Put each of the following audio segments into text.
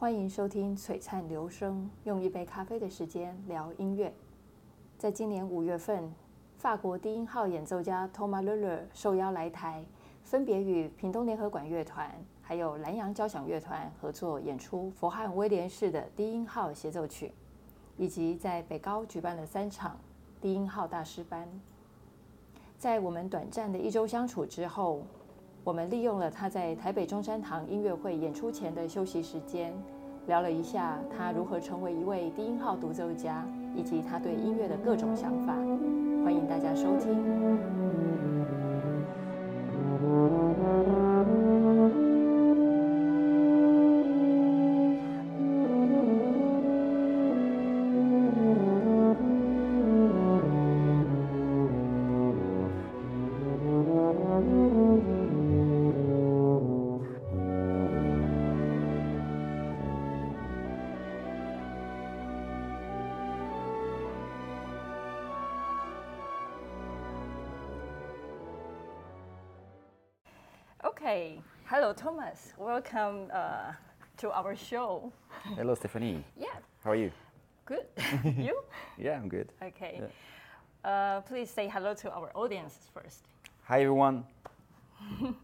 欢迎收听璀璨流声，用一杯咖啡的时间聊音乐。在今年五月份，法国低音号演奏家 Thomas Lele 受邀来台，分别与屏东联合管乐团还有南洋交响乐团合作演出佛汉威廉士的低音号协奏曲，以及在北高举办了三场低音号大师班。在我们短暂的一周相处之后，我们利用了他在台北中山堂音乐会演出前的休息时间，聊了一下他如何成为一位低音号独奏家，以及他对音乐的各种想法。欢迎大家收听。Okay, hello Thomas. Welcome uh, to our show. Hello, Stephanie. Yeah, How are you? good. you? Yeah, I'm good. Okay. Uh, please say hello to our audience first. Hi, everyone.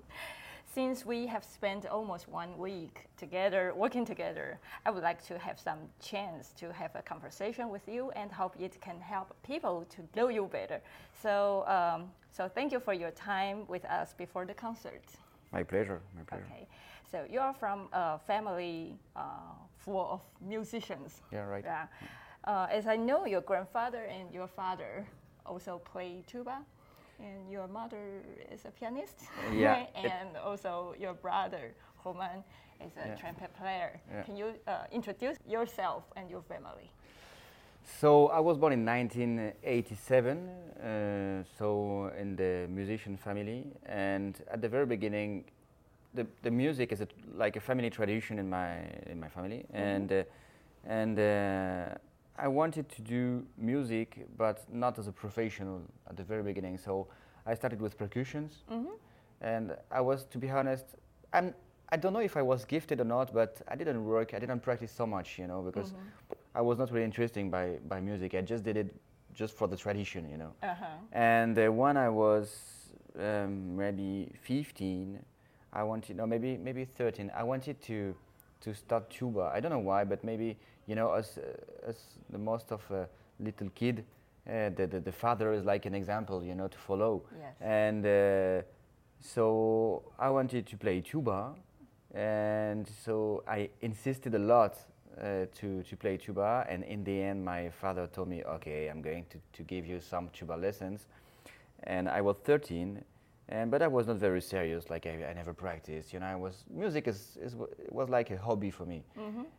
Since we have spent almost one week together, working together, I would like to have some chance to have a conversation with you and hope it can help people to know you better. So, um, so thank you for your time with us before the concert. My pleasure. My pleasure. Okay, so you are from a family uh, full of musicians. Yeah, right. Yeah. Uh, as I know, your grandfather and your father also play tuba, and your mother is a pianist. Yeah, and also your brother, Romain, is a Yeah. trumpet player. Yeah. Can you uh, introduce yourself and your family? So I was born in 1987, uh, so in the musician family, and at the very beginning, the, the music is a, like a family tradition in my in my family, and uh, and uh, I wanted to do music, but not as a professional at the very beginning. So I started with percussions, and I was, to be honest, I'm. I don't know if I was gifted or not, but I didn't work. I didn't practice so much, you know, because I was not really interested by, by music. I just did it just for the tradition, you know. Uh-huh. And uh, when I was um, maybe 15, I wanted, no, maybe maybe 13. I wanted to to start tuba. I don't know why, but maybe you know, as uh, as the most of a little kid, uh, the, the the father is like an example, you know, to follow. Yes. And uh, so I wanted to play tuba, and so I insisted a lot uh, to, to play tuba. And in the end, my father told me, okay, I'm going to, to give you some tuba lessons. And I was 13, and, but I was not very serious, like I, I never practiced. You know, I was, music is, is, it was like a hobby for me.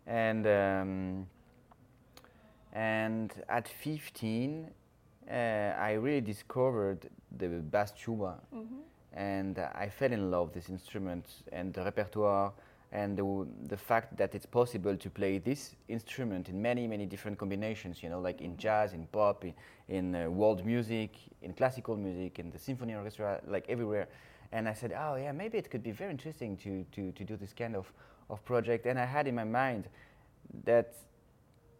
And, um, and at 15, uh, I really discovered the bass tuba, and uh, I fell in love with this instrument and the repertoire and the, the fact that it's possible to play this instrument in many many different combinations. You know, like in jazz, in pop, in, in uh, world music, in classical music, in the symphony orchestra, like everywhere. And I said, oh yeah, maybe it could be very interesting to, to, to do this kind of, of project. And I had in my mind that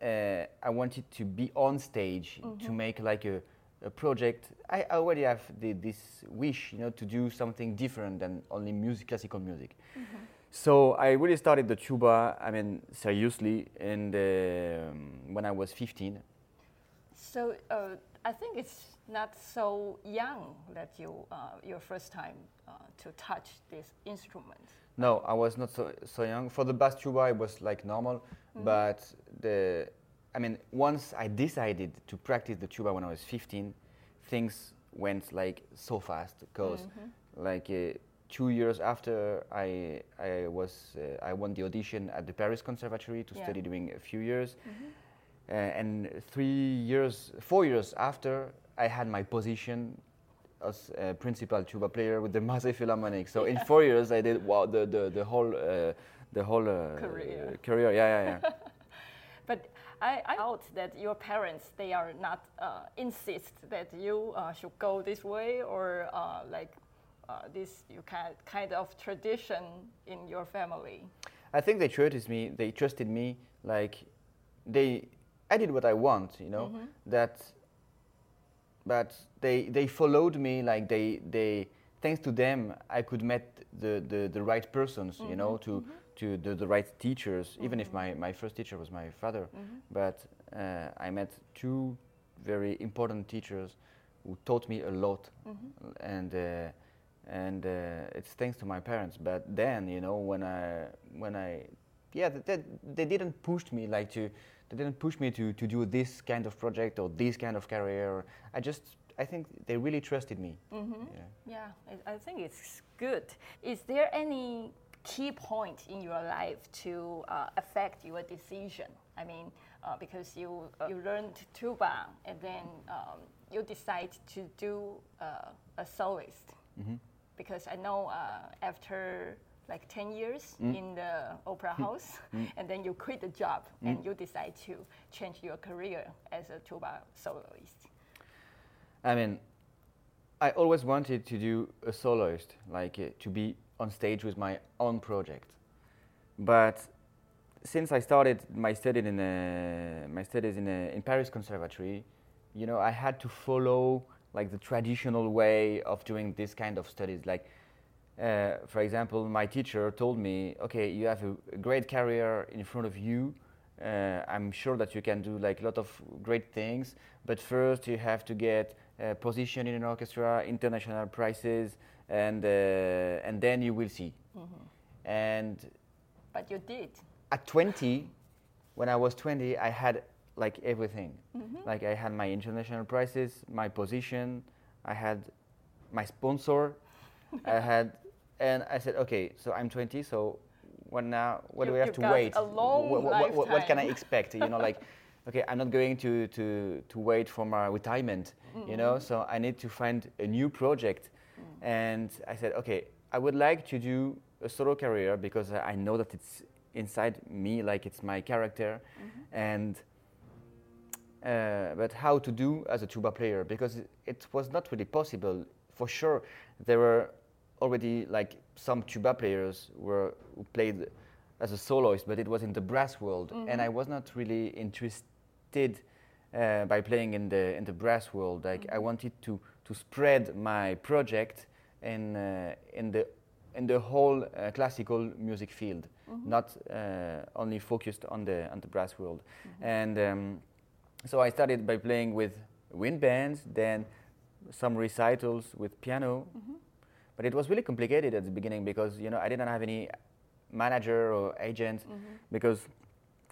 uh, I wanted to be on stage to make like a, a project. I already have the, this wish, you know, to do something different than only music, classical music. So I really started the tuba. I mean, seriously, and um, when I was 15. So uh, I think it's not so young that you uh, your first time uh, to touch this instrument. No, I was not so, so young. For the bass tuba, it was like normal, but the, I mean, once I decided to practice the tuba when I was 15, things went like so fast because like uh, two years after I, I was, uh, I won the audition at the Paris Conservatory to Yeah. study during a few years. Uh, and three years, four years after, I had my position as a principal tuba player with the Marseille Philharmonic. So in four years, I did wow, the, the, the whole, uh, the whole uh, Career. career. Yeah, yeah, yeah. But I, I thought that your parents they are not uh, insist that you uh, should go this way or uh, like uh, this you kind kind of tradition in your family. I think they trusted me. They trusted me. Like they, I did what I want. You know that. But they they followed me. Like they they thanks to them I could met the the, the right persons. You know to to the, the right teachers. Even if my my first teacher was my father, but uh, I met two very important teachers who taught me a lot, and uh, and uh, it's thanks to my parents. But then, you know, when I when I yeah, they, they, didn't push me like to they didn't push me to, to do this kind of project or this kind of career. I just I think they really trusted me. Yeah. Yeah, I, I think it's good. Is there any key point in your life to uh, affect your decision? I mean, uh, because you uh, you learned tuba and then um, you decide to do uh, a soloist. Because I know uh, after like 10 years in the opera house and then you quit the job and you decide to change your career as a tuba soloist. I mean, I always wanted to do a soloist, like uh, to be on stage with my own project. But since I started my study in uh, my studies in, uh, in Paris Conservatory, you know, I had to follow like the traditional way of doing this kind of studies. Like, uh, for example, my teacher told me, "Okay, you have a, great career in front of you. Uh, I'm sure that you can do like a lot of great things, but first you have to get a position in an orchestra, international prizes, and uh, and then you will see." And But you did. at 20, when I was 20, I had like everything. Mm-hmm. Like I had my international prizes, my position, I had my sponsor, I had, and I said, okay, so I'm 20, so what now? What do we have to wait? a long what, what, what, what can I expect? You know, like, okay, I'm not going to, to, to wait for my retirement, you know, mm-hmm. so I need to find a new project. Mm. And I said, okay, I would like to do a solo career because I know that it's inside me, like it's my character. Mm-hmm. And uh, but how to do as a tuba player because it, it was not really possible. For sure, there were already like some tuba players were who played as a soloist, but it was in the brass world, and I was not really interested uh, by playing in the in the brass world. Like I wanted to to spread my project in uh, in the in the whole uh, classical music field, not uh, only focused on the on the brass world, and. Um, so I started by playing with wind bands, then some recitals with piano. Mm-hmm. But it was really complicated at the beginning because you know I didn't have any manager or agent mm-hmm. because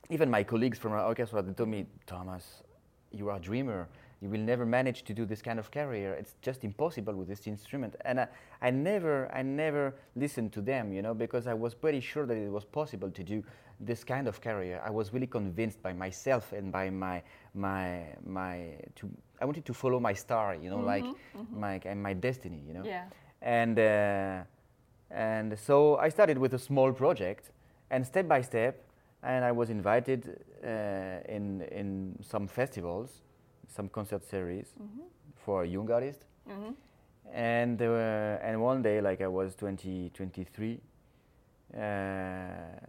even my colleagues from our orchestra they told me, Thomas, you are a dreamer. You will never manage to do this kind of career. It's just impossible with this instrument. And I, I never, I never listened to them, you know, because I was pretty sure that it was possible to do this kind of career. I was really convinced by myself and by my, my, my. To, I wanted to follow my star, you know, like my and my destiny, you know. Yeah. And uh, and so I started with a small project, and step by step, and I was invited uh, in in some festivals, some concert series for a young artist. And uh, and one day, like I was 20, 23, uh,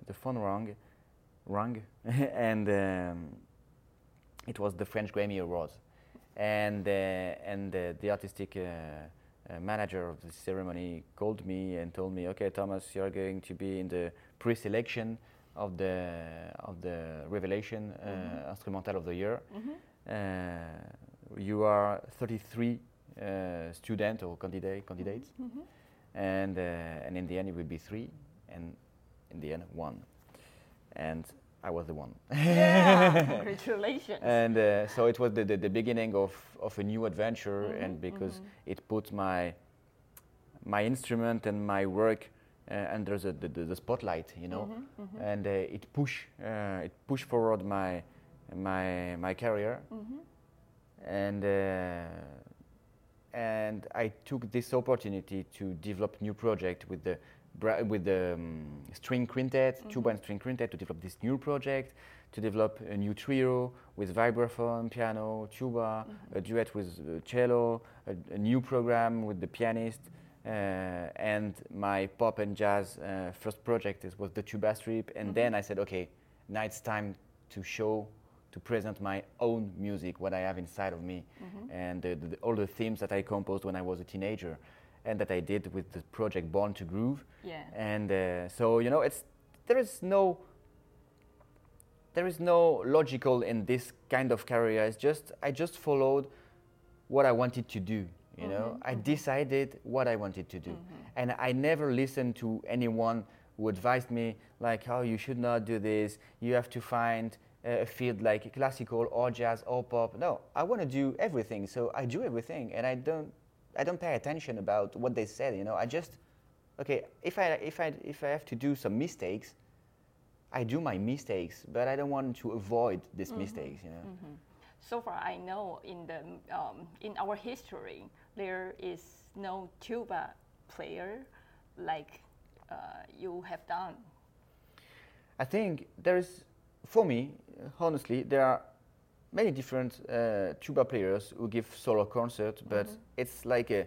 the phone rang, rang, and um, it was the French Grammy Awards, and uh, and uh, the artistic uh, uh, manager of the ceremony called me and told me, "Okay, Thomas, you're going to be in the pre-selection of the of the Revelation uh, Instrumental of the Year. Uh, you are 33 uh, student or candidate candidates, and uh, and in the end it will be three, and in the end one, and I was the one. Yeah. Congratulations. and uh, so it was the, the, the beginning of, of a new adventure and because it put my my instrument and my work uh, under the, the, the spotlight you know? And uh, it push uh, it pushed forward my my my career. And uh, and I took this opportunity to develop new project with the with the um, string quintet, tuba and string quintet, to develop this new project, to develop a new trio with vibraphone, piano, tuba, a duet with uh, cello, a, a new program with the pianist, Uh, and my pop and jazz uh, first project is, was the tuba strip. And then i said okay now it's time to show to present my own music what i have inside of me mm-hmm. and the, the, all the themes that i composed when i was a teenager and that i did with the project born to groove. Yeah. and uh, so you know it's there is no there is no logical in this kind of career. It's just i just followed what i wanted to do you know? Mm-hmm, I mm-hmm. decided what i wanted to do. And i never listened to anyone who advised me like oh you should not do this. You have to find a field like classical or jazz or pop. No i want to do everything so i do everything and i don't i don't pay attention about what they said you know? I just okay if i if i if i have to do some mistakes i do my mistakes but i don't want to avoid these mistakes you know? So far, I know in the um, in our history there is no tuba player like uh, you have done. I think there is, for me, honestly, there are many different uh, tuba players who give solo concerts, but it's like a,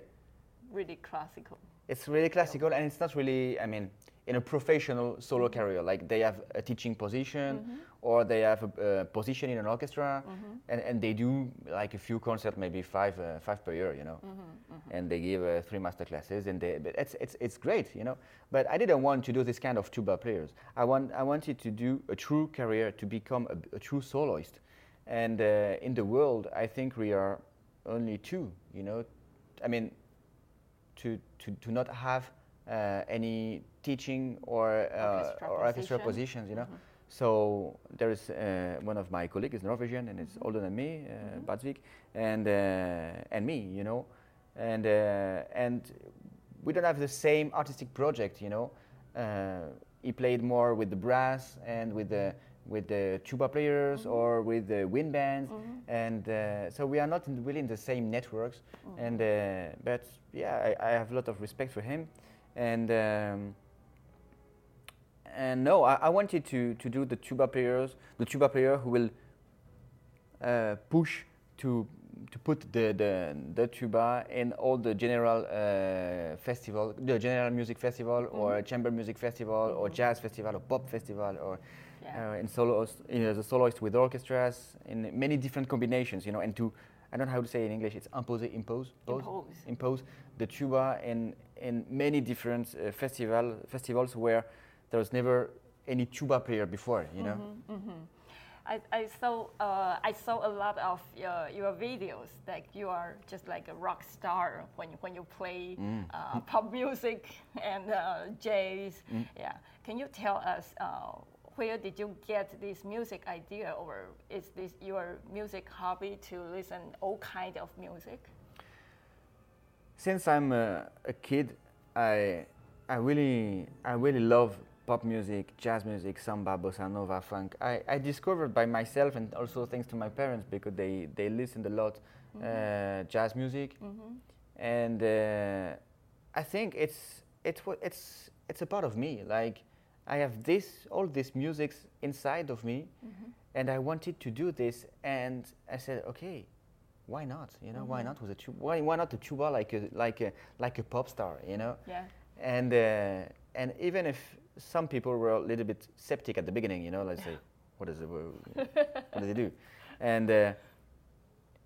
Really classical. It's really classical and it's not really, I mean, in a professional solo career. Like they have a teaching position or they have a, a position in an orchestra and, and they do like a few concerts, maybe five, uh, five per year, you know. And they give uh, three master classes and they, but it's, it's, it's great, you know. But I didn't want to do this kind of tuba players. I, want, I wanted to do a true career, to become a, a true soloist. And uh, in the world, I think we are only two, you know. I mean, to, to, to not have uh, any teaching or, uh, Orchestra or orchestra position. positions, you know. So there is uh, one of my colleagues is Norwegian and it's older than me, uh, Baadsvik, and uh, and me, you know, and uh, and we don't have the same artistic project, you know. Uh, he played more with the brass and with the with the tuba players or with the wind bands, and uh, so we are not in, really in the same networks. And uh, but yeah, I, I have a lot of respect for him, and. Um, and no, I, I wanted to, to do the tuba players, the tuba player who will uh, push to to put the, the, the tuba in all the general uh, festival, the general music festival, or chamber music festival, or jazz festival, or pop festival, or Yeah. uh, in solos, you know, the soloist with orchestras, in many different combinations, you know, and to I don't know how to say it in English. It's impose, impose, pose? Impose. impose the tuba in in many different uh, festival festivals where there was never any tuba player before, you know. I, I saw uh, I saw a lot of uh, your videos. Like you are just like a rock star when when you play uh, pop music and uh, jazz. Yeah. Can you tell us uh, where did you get this music idea, or is this your music hobby to listen all kind of music? Since I'm a, a kid, I I really I really love pop music, jazz music, samba, bossa nova, funk. I, I discovered by myself and also thanks to my parents because they, they listened a lot uh, jazz music, and uh, I think it's it's what it's it's a part of me. Like I have this all this music inside of me, and I wanted to do this, and I said, okay, why not? You know, why not with a tuba? Why, why not a tuba like a like a like a pop star? You know, Yeah. and uh, and even if some people were a little bit skeptic at the beginning, you know, let's say, what does it, what does it do? And uh,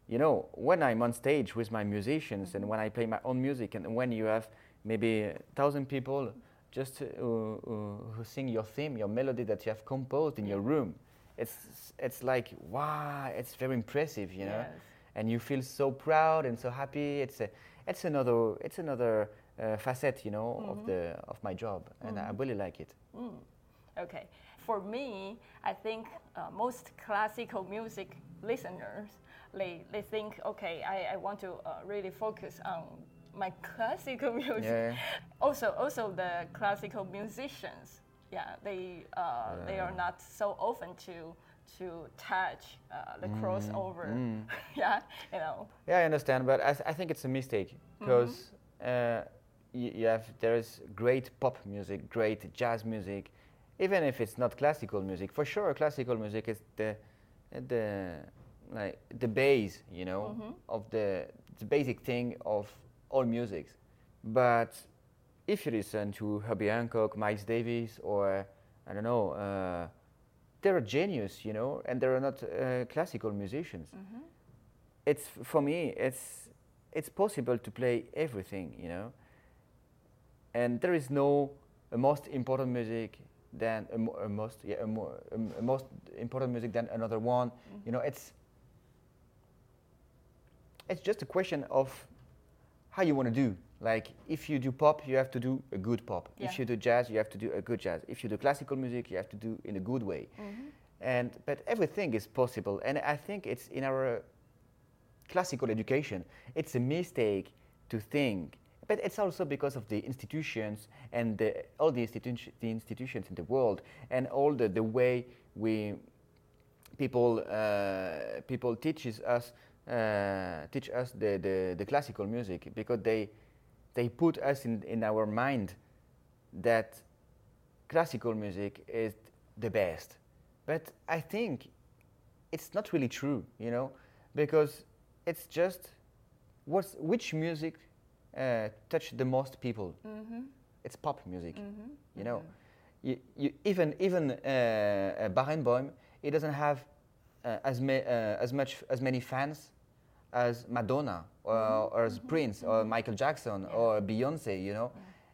you know, when I'm on stage with my musicians and when I play my own music, and when you have maybe a thousand people just uh, who- who sing your theme, your melody that you have composed in your room, it's it's like wow, it's very impressive, you know Yes. and you feel so proud and so happy. It's a, it's another, it's another uh, facet, you know, of the of my job, and I really like it. Okay. For me, I think uh, most classical music listeners, they, they think, okay, I, I want to uh, really focus on my classical music. Yeah. Also, also the classical musicians, yeah, they uh, they are not so open to to touch uh, the crossover. yeah, you know. Yeah, I understand, but I, th- I think it's a mistake because uh, y- you have there is great pop music, great jazz music, even if it's not classical music. For sure, classical music is the the like the base, you know, of the the basic thing of all musics. But if you listen to Herbie Hancock, Miles Davis, or I don't know, uh, they're a genius, you know, and they're not uh, classical musicians. It's for me, it's it's possible to play everything, you know, and there is no a most important music than a, a most yeah a, a a most important music than another one. You know, it's it's just a question of how you want to do. Like if you do pop, you have to do a good pop. Yeah. If you do jazz, you have to do a good jazz. If you do classical music, you have to do in a good way. And but everything is possible, and I think it's in our classical education. It's a mistake to think, but it's also because of the institutions and the, all the, institu- the institutions in the world and all the, the way we people uh, people teaches us uh, teach us the, the, the classical music because they they put us in, in our mind that classical music is the best. But I think it's not really true, you know, because it's just what's which music uh, touch the most people. It's pop music, you know. You, you, even even uh, uh, Barenboim, it doesn't have Uh, as, ma- uh, as much as many fans as Madonna or, or as mm-hmm. Prince or mm-hmm. Michael Jackson or Beyonce, you know.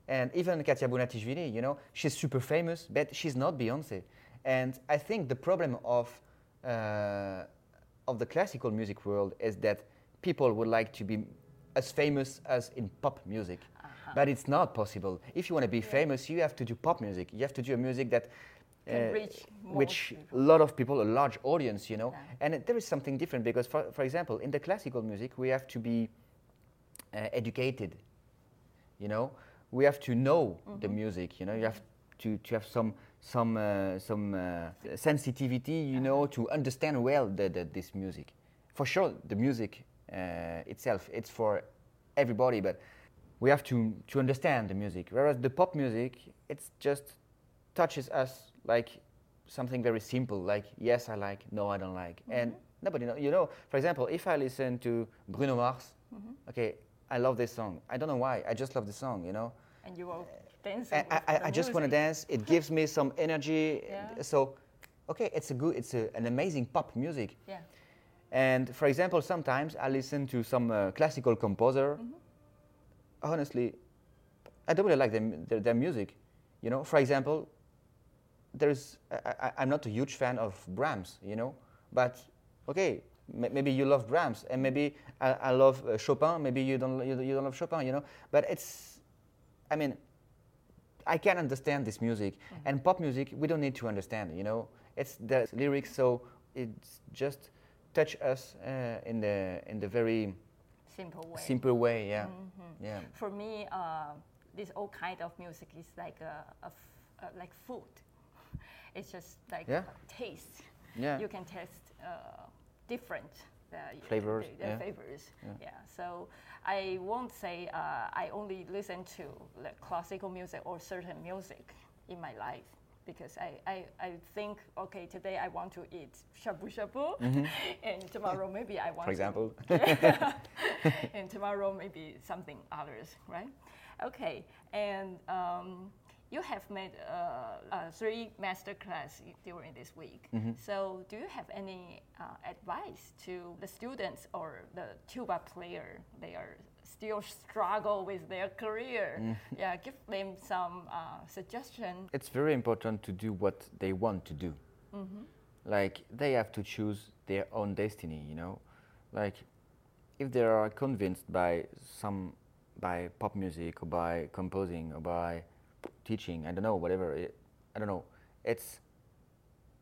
And even Khatia Buniatishvili, you know, she's super famous, but she's not Beyonce. And I think the problem of uh, of the classical music world is that people would like to be as famous as in pop music, uh-huh. but it's not possible. If you want to be famous, you have to do pop music. You have to do a music that Most which a lot of people, a large audience, you know. Yeah. And it- there is something different because, for, for example, in the classical music, we have to be uh, educated. You know, we have to know the music. You know, you have to, to have some some uh, some uh, sensitivity. You know, to understand well the, the, this music. For sure, the music uh, itself, it's for everybody, but we have to to understand the music. Whereas the pop music, it's just touches us like something very simple, like yes, I like, no, I don't like, mm-hmm. and nobody know. You know, for example, if I listen to Bruno Mars, mm-hmm. okay, I love this song. I don't know why. I just love the song. You know, And you will uh, dance. I, I, I- I just want to dance. It gives me some energy. Yeah. So, okay, it's a good, it's a, an amazing pop music. Yeah. And for example, sometimes I listen to some uh, classical composer. Mm-hmm. Honestly, I don't really like them, their, their music. You know, for example, there's I, I'm not a huge fan of Brahms. You know, but okay, m- maybe you love Brahms, and maybe I, I love uh, Chopin. Maybe you don't you, you don't love Chopin. You know, but it's, I mean, I can understand this music and pop music. We don't need to understand. You know, it's the lyrics, so it's just touch us uh, in the in the very Simple way. simple way. Yeah, yeah. For me, uh, this all kind of music is like a, a f- uh, like food. It's just like Yeah. taste. Yeah. You can taste uh, different uh, Flavors, the- the yeah. flavors. Yeah. Yeah. So I won't say uh, I only listen to like classical music or certain music in my life because I, I, I think okay today I want to eat shabu shabu and tomorrow maybe I want Mm-hmm. For example, to and tomorrow maybe something others, right? Okay, and um, you have made uh, uh, three master class during this week. Mm-hmm. So, do you have any uh, advice to the students or the tuba player? They are still struggle with their career. Mm. Yeah, give them some uh, suggestion. it's very important to do what they want to do. Like they have to choose their own destiny. You know, like if they are convinced by some by pop music or by composing or by teaching, I don't know, whatever. It, I don't know. It's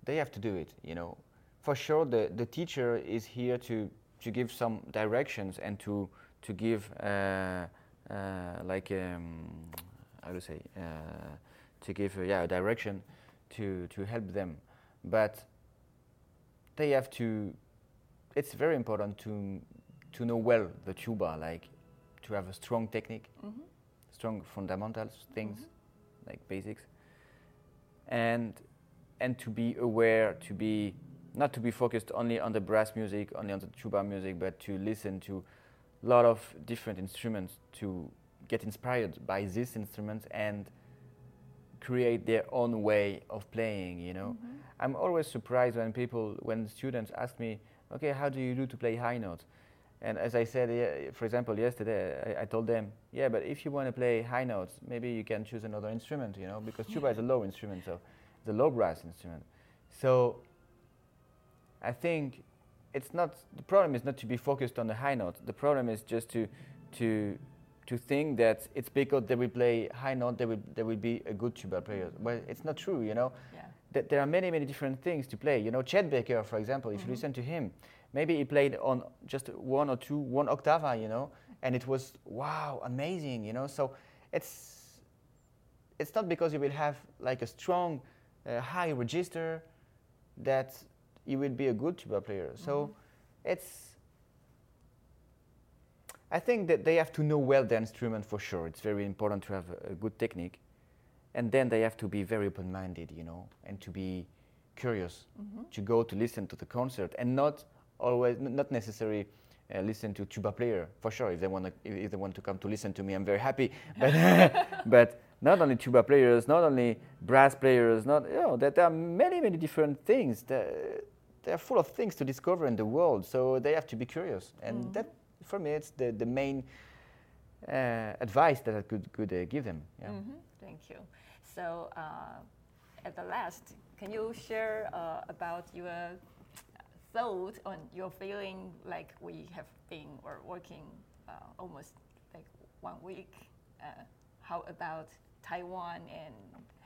they have to do it. You know, for sure the the teacher is here to to give some directions and to to give uh, uh, like um, how to say uh, to give uh, yeah a direction to to help them, but they have to. It's very important to to know well the tuba, like to have a strong technique, strong fundamentals, things like basics, and and to be aware, to be not to be focused only on the brass music, only on the tuba music, but to listen to a lot of different instruments to get inspired by these instruments and create their own way of playing. You know, Mm-hmm. I'm always surprised when people, when students ask me, "Okay, how do you do to play high notes?" And as I said, for example, yesterday, I, I told them, "Yeah, but if you want to play high notes, maybe you can choose another instrument. You know, because tuba is a low instrument, so it's a low brass instrument. So I think it's not the problem is not to be focused on the high note. The problem is just to to to think that it's because they will play high note, they will they will be a good tuba player. Well, it's not true. You know, Yeah. That there are many many different things to play. You know, Chet Baker, for example, if you listen to him, maybe he played on just one or two one octava. You know, and it was wow, amazing. You know, so it's it's not because you will have like a strong uh, high register that you will be a good tuba player. So it's I think that they have to know well the instrument for sure. It's very important to have a, a good technique, and then they have to be very open-minded, you know, and to be curious, to go to listen to the concert, and not always, not necessarily uh, listen to tuba player for sure. If they want to, if they want to come to listen to me, I'm very happy. But but not only tuba players, not only brass players, not you know that there are many many different things. That, they're full of things to discover in the world, so they have to be curious, and that for me it's the the main uh, advice that I could could uh, give them. Yeah. Mhm, Thank you. So, uh, at the last, can you share uh, about your thought on your feeling like we have been or working uh, almost like one week? Uh, how about Taiwan and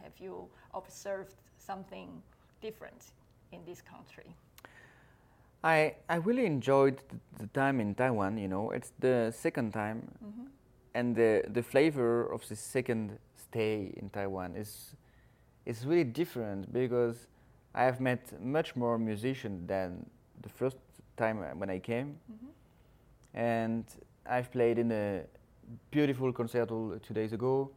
have you observed something different in this country? I, I really enjoyed the time in Taiwan. You know, it's the second time, and the the flavor of the second stay in Taiwan is is really different because I have met much more musicians than the first time when I came, and I've played in a beautiful concerto two days ago.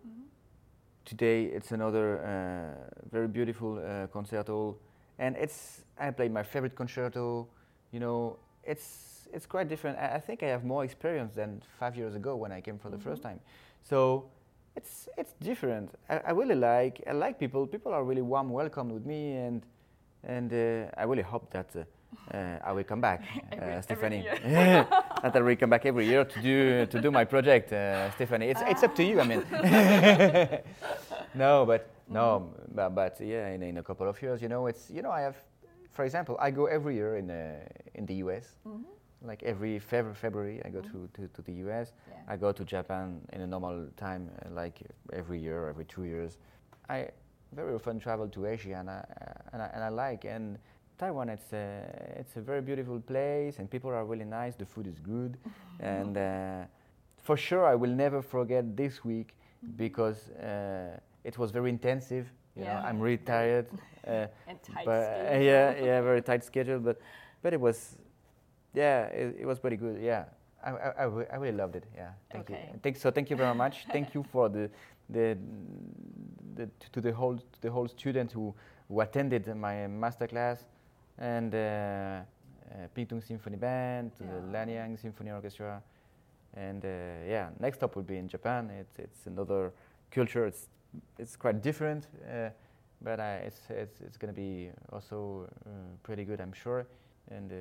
Today it's another uh, very beautiful uh, concerto, and it's I played my favorite concerto. You know, it's it's quite different. I, I think I have more experience than five years ago when I came for the first time. So it's it's different. I, I really like I like people. People are really warm, welcome with me, and and uh, I really hope that uh, uh, I will come back, Every- uh, every Stephanie. that I will come back every year to do to do my project, uh, Stephanie. It's it's up to you. I mean, no, but no, but, but yeah, in, in a couple of years, you know, it's you know, I have, for example, I go every year in uh, in the U.S. Like every Feb- February, I go to, to, to the U.S. Yeah. I go to Japan in a normal time, uh, like every year, every two years. I very often travel to Asia, and I, uh, and I, and I like and Taiwan. It's a it's a very beautiful place, and people are really nice. The food is good, and uh, for sure, I will never forget this week because uh, it was very intensive. You Yeah. know, I'm really tired. Uh, And tight but uh, schedule. yeah, yeah, very tight schedule. But but it was, yeah, it, it was pretty good. Yeah, I, I, I, re- I really loved it. Yeah, thank Okay. you. Thank, so thank you very much. thank you for the the, the to the whole to the whole student who who attended my master class and uh, uh, Pingtung Symphony Band, to the Lanyang Symphony Orchestra, and uh, yeah, next stop will be in Japan. It's it's another culture. It's it's quite different, uh, but uh, it's it's it's going to be also uh, pretty good, I'm sure. And uh,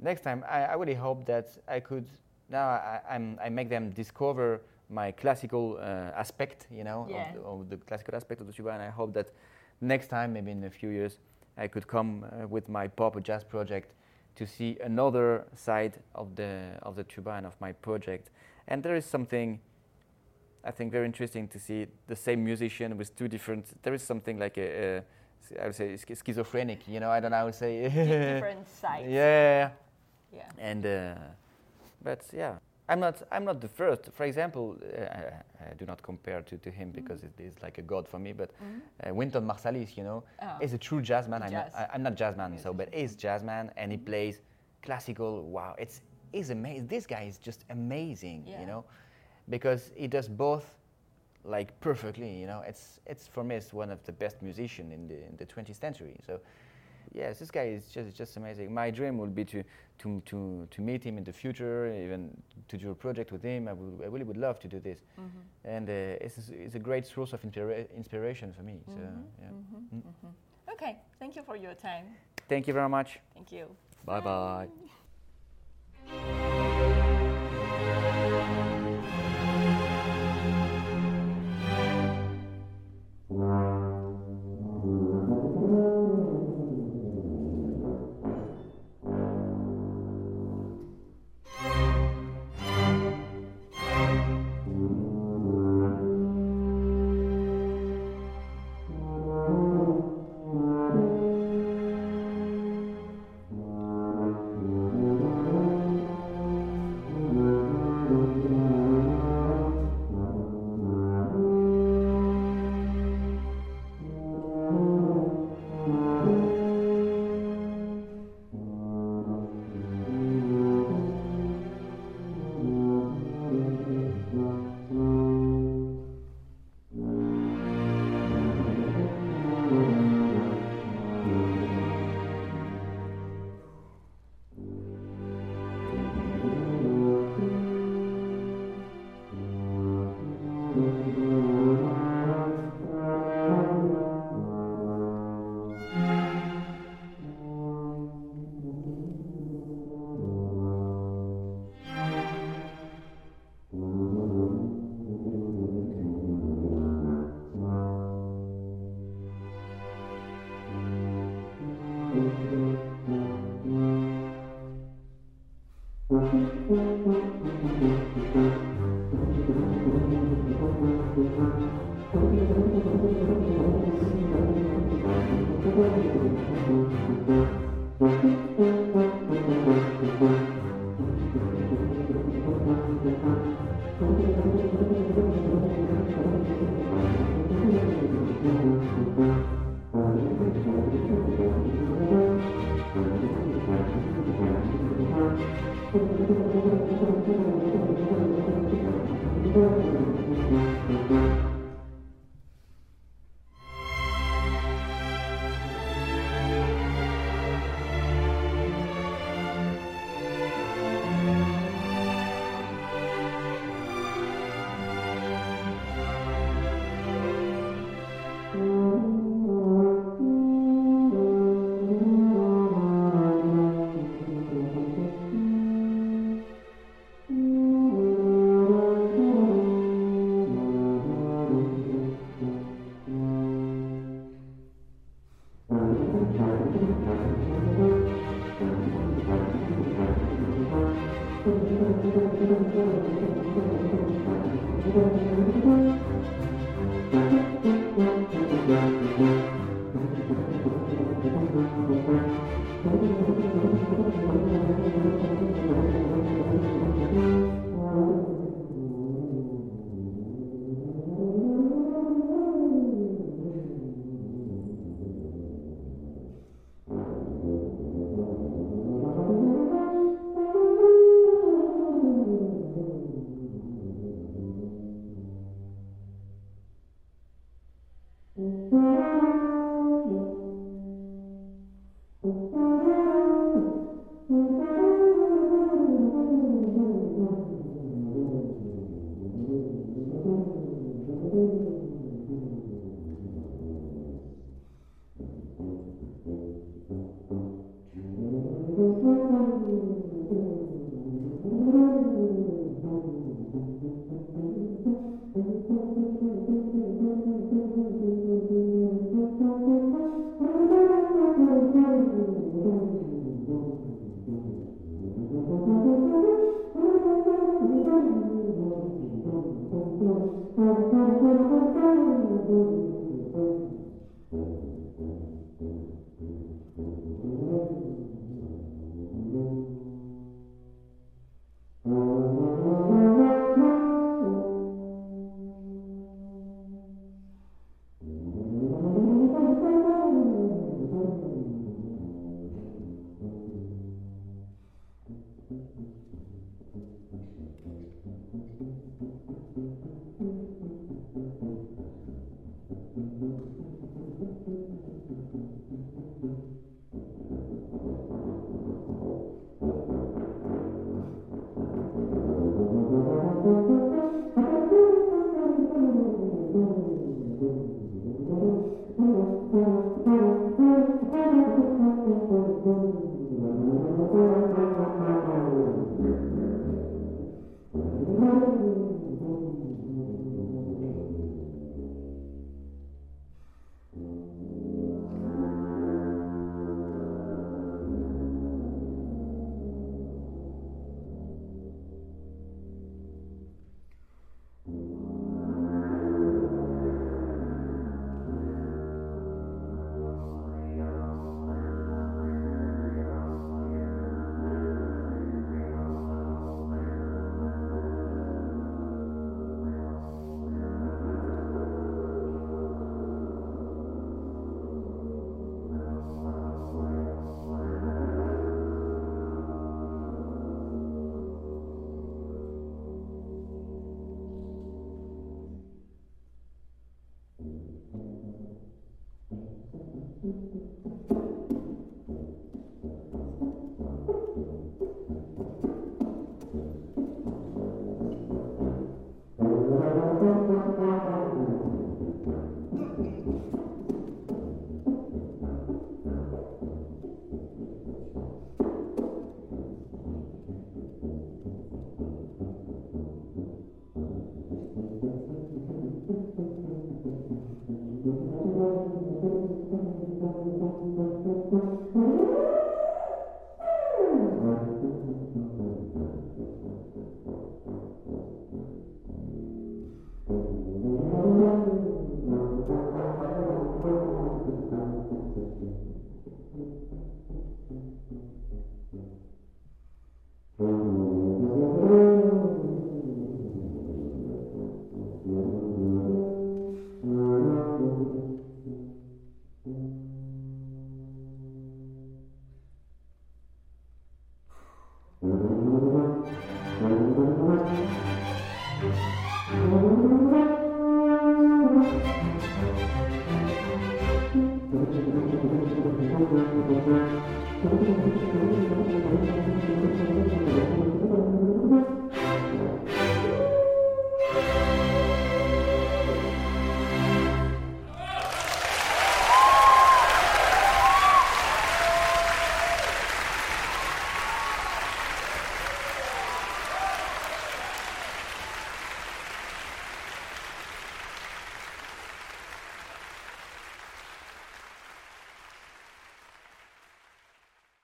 next time, I, I really hope that I could now I, I'm, I make them discover my classical uh, aspect, you know, Yeah. of, the, of the classical aspect of the tuba, and I hope that next time, maybe in a few years, I could come uh, with my pop or jazz project to see another side of the of the tuba and of my project. And there is something I think very interesting to see the same musician with two different. There is something like a, a I would say schizophrenic. You know, I don't know how to say. Different sides. yeah, Yeah. and uh, but yeah, I'm not I'm not the first. For example, uh, I, I do not compare to, to him because it is like a god for me. But uh, Wynton Marsalis, you know, Oh. is a true jazz man. I'm not. I, I'm not jazz man, so but is jazz man and he plays classical. Wow, it's is amazing. This guy is just amazing. Yeah. You know, because he does both like perfectly. You know, it's it's for me it's one of the best musicians in the in the 20th century. So yes, this guy is just just amazing. My dream would be to to to to meet him in the future, even to do a project with him. I, would, I really would love to do this, and uh, it's it's a great source of inspira- inspiration for me. So yeah. Mm. Okay, thank you for your time. Thank you very much. Thank you. Bye bye. Thank